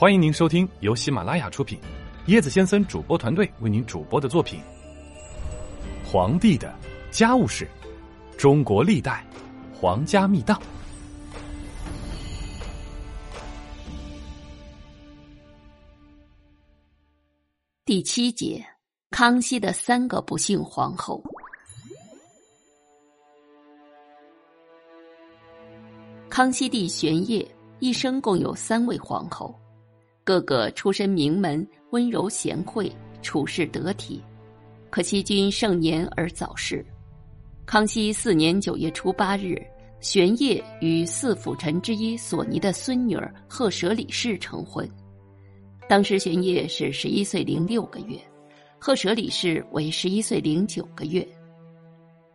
欢迎您收听由喜马拉雅出品，椰子先生主播团队为您主播的作品《皇帝的家务事：中国历代皇家秘档》第七节：康熙的三个不幸皇后。康熙帝玄烨一生共有三位皇后，个个出身名门，温柔贤惠，处事得体。可惜君盛年而早逝。康熙四年九月初八日，玄烨与四辅臣之一索尼的孙女儿赫舍里氏成婚。当时玄烨是十一岁零六个月，赫舍里氏为十一岁零九个月。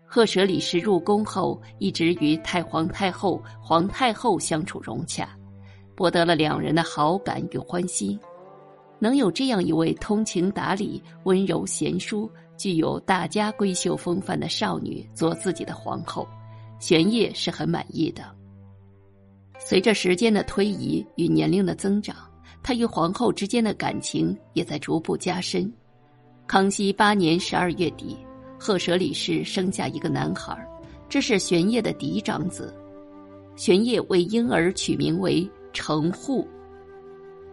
赫舍里氏入宫后，一直与太皇太后、皇太后相处融洽，博得了两人的好感与欢心。能有这样一位通情达理、温柔贤淑、具有大家闺秀风范的少女做自己的皇后，玄烨是很满意的。随着时间的推移与年龄的增长，他与皇后之间的感情也在逐步加深。康熙八年十二月底。赫舍里氏生下一个男孩，这是玄烨的嫡长子。玄烨为婴儿取名为成户。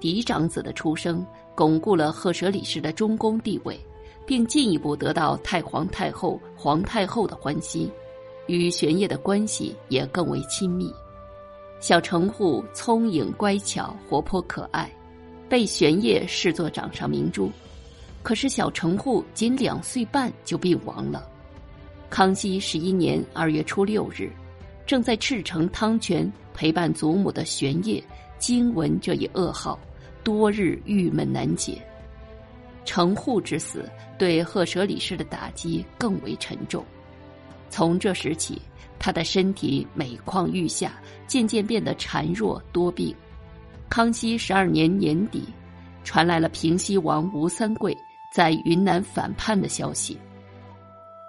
嫡长子的出生巩固了赫舍里氏的中宫地位，并进一步得到太皇太后、皇太后的欢心，与玄烨的关系也更为亲密。小成户聪颖乖巧、活泼可爱，被玄烨视作掌上明珠。可是小城户仅两岁半就病亡了。康熙十一年二月初六日，正在赤城汤泉陪伴祖母的玄烨，惊闻这一噩耗，多日郁闷难解。城户之死对赫舍里氏的打击更为沉重。从这时起，他的身体每况愈下，渐渐变得孱弱多病。康熙十二年年底，传来了平西王吴三桂。在云南反叛的消息。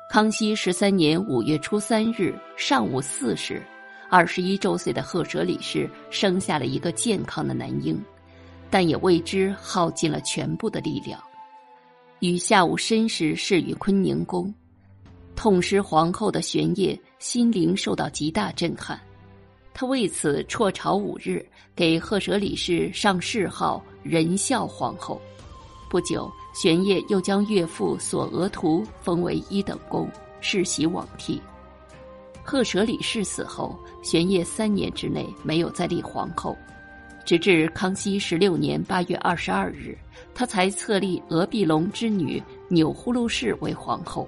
康熙十三年五月初三日上午四时，二十一周岁的赫舍里氏生下了一个健康的男婴，但也为之耗尽了全部的力量。于下午申时逝于坤宁宫，痛失皇后的玄烨心灵受到极大震撼，他为此辍朝五日，给赫舍里氏上谥号仁孝皇后。不久。玄烨又将岳父索额图封为一等公，世袭罔替。赫舍里氏死后，玄烨三年之内没有再立皇后，直至康熙十六年八月二十二日，他才册立额必龙之女钮祜禄氏为皇后。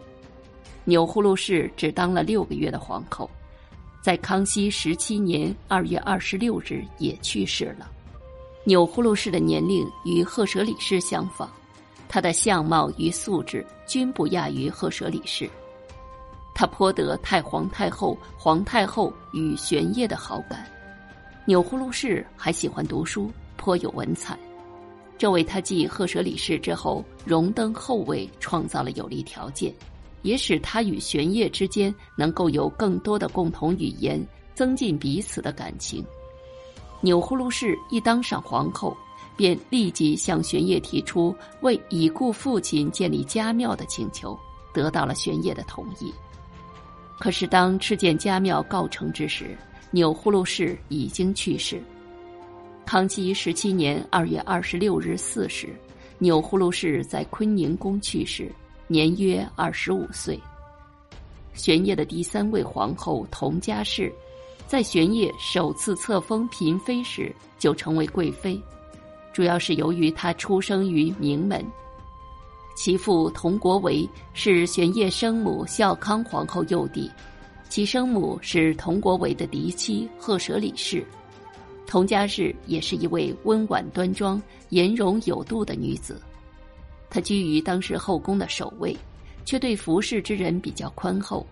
钮祜禄氏只当了六个月的皇后，在康熙十七年二月二十六日也去世了。钮祜禄氏的年龄与赫舍里氏相仿。她的相貌与素质均不亚于赫舍里氏，他颇得太皇太后、皇太后与玄烨的好感。钮祜禄氏还喜欢读书，颇有文采，这为他继赫舍里氏之后荣登后位创造了有利条件，也使他与玄烨之间能够有更多的共同语言，增进彼此的感情。钮祜禄氏一当上皇后。便立即向玄烨提出为已故父亲建立家庙的请求，得到了玄烨的同意。可是当敕建家庙告成之时，钮祜禄氏已经去世。康熙十七年二月二十六日巳时，钮祜禄氏在坤宁宫去世，年约二十五岁。玄烨的第三位皇后佟佳氏，在玄烨首次册封嫔妃时就成为贵妃。主要是由于她出生于名门，其父佟国维是玄烨生母孝康皇后幼弟，其生母是佟国维的嫡妻赫舍里氏。佟佳氏也是一位温婉端庄、颜容有度的女子。她居于当时后宫的首位，却对服侍之人比较宽厚，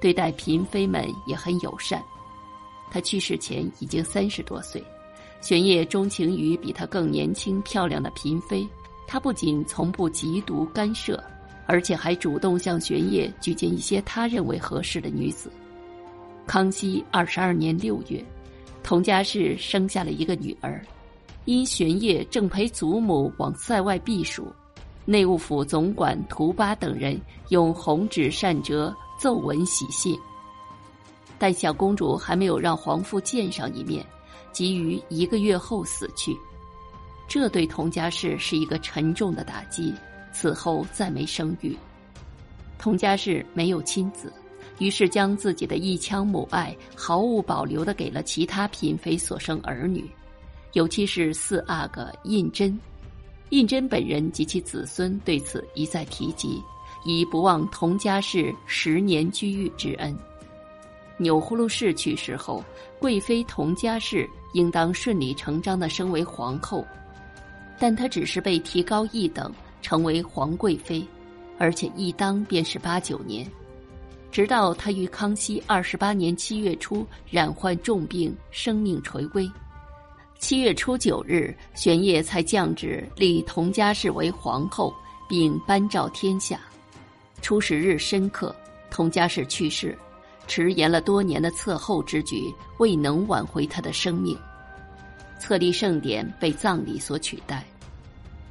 对待嫔妃们也很友善。她去世前已经三十多岁。玄烨钟情于比他更年轻漂亮的嫔妃，他不仅从不嫉妒干涉，而且还主动向玄烨举荐一些他认为合适的女子。康熙二十二年六月，佟佳氏生下了一个女儿，因玄烨正陪祖母往塞外避暑，内务府总管图巴等人用红纸扇折奏文喜信。但小公主还没有让皇父见上一面，即于一个月后死去，这对佟家氏是一个沉重的打击。此后再没生育。佟家氏没有亲子，于是将自己的一腔母爱毫无保留的给了其他嫔妃所生儿女。尤其是四阿哥胤禛，胤禛本人及其子孙对此一再提及，以不忘佟家氏十年居育之恩。钮祜禄氏去世后，贵妃佟家氏应当顺理成章的升为皇后，但她只是被提高一等，成为皇贵妃，而且一当便是八九年，直到她于康熙二十八年七月初染患重病，生命垂危。七月初九日，玄烨才降旨立佟佳氏为皇后，并颁诏天下。初始日深刻，佟佳氏去世，迟延了多年的侧后之举未能挽回她的生命。册立盛典被葬礼所取代。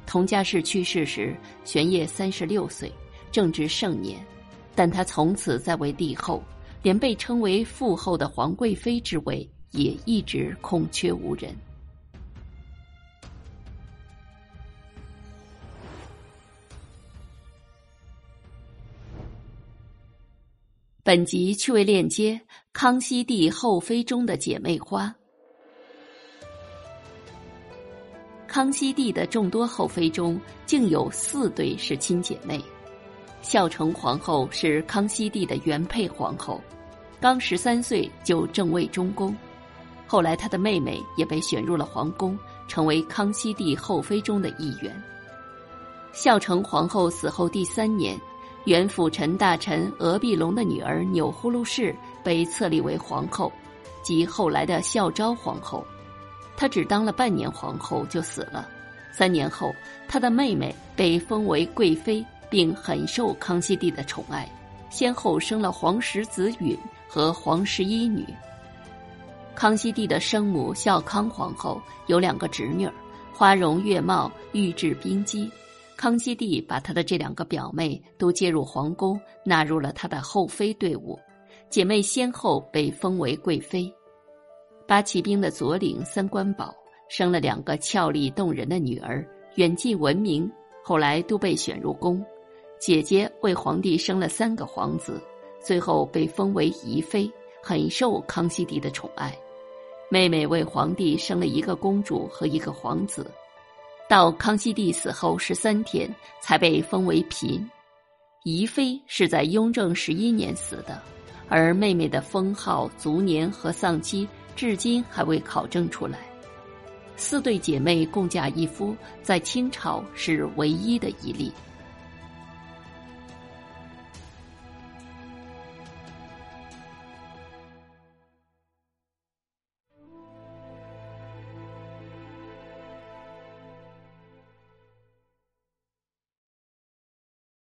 佟佳氏去世时，玄烨三十六岁，正值盛年，但他从此在位帝后，连被称为父后的皇贵妃之位也一直空缺无人。本集趣味链接：康熙帝后妃中的姐妹花。康熙帝的众多后妃中，竟有四对是亲姐妹。孝成皇后是康熙帝的原配皇后，刚十三岁就正位中宫，后来她的妹妹也被选入了皇宫，成为康熙帝后妃中的一员。孝成皇后死后第三年。原辅臣大臣额必龙的女儿钮祜禄氏被册立为皇后，即后来的孝昭皇后。她只当了半年皇后就死了。三年后，她的妹妹被封为贵妃，并很受康熙帝的宠爱，先后生了皇十子允和皇十一女。康熙帝的生母孝康皇后有两个侄女儿，花容月貌，玉质冰肌。康熙帝把他的这两个表妹都接入皇宫，纳入了他的后妃队伍，姐妹先后被封为贵妃。八旗兵的左领三官宝生了两个俏丽动人的女儿，远近闻名，后来都被选入宫。姐姐为皇帝生了三个皇子，最后被封为宜妃，很受康熙帝的宠爱。妹妹为皇帝生了一个公主和一个皇子。到康熙帝死后十三天，才被封为嫔。宜妃是在雍正十一年死的，而妹妹的封号、卒年和丧期至今还未考证出来。四对姐妹共嫁一夫，在清朝是唯一的一例。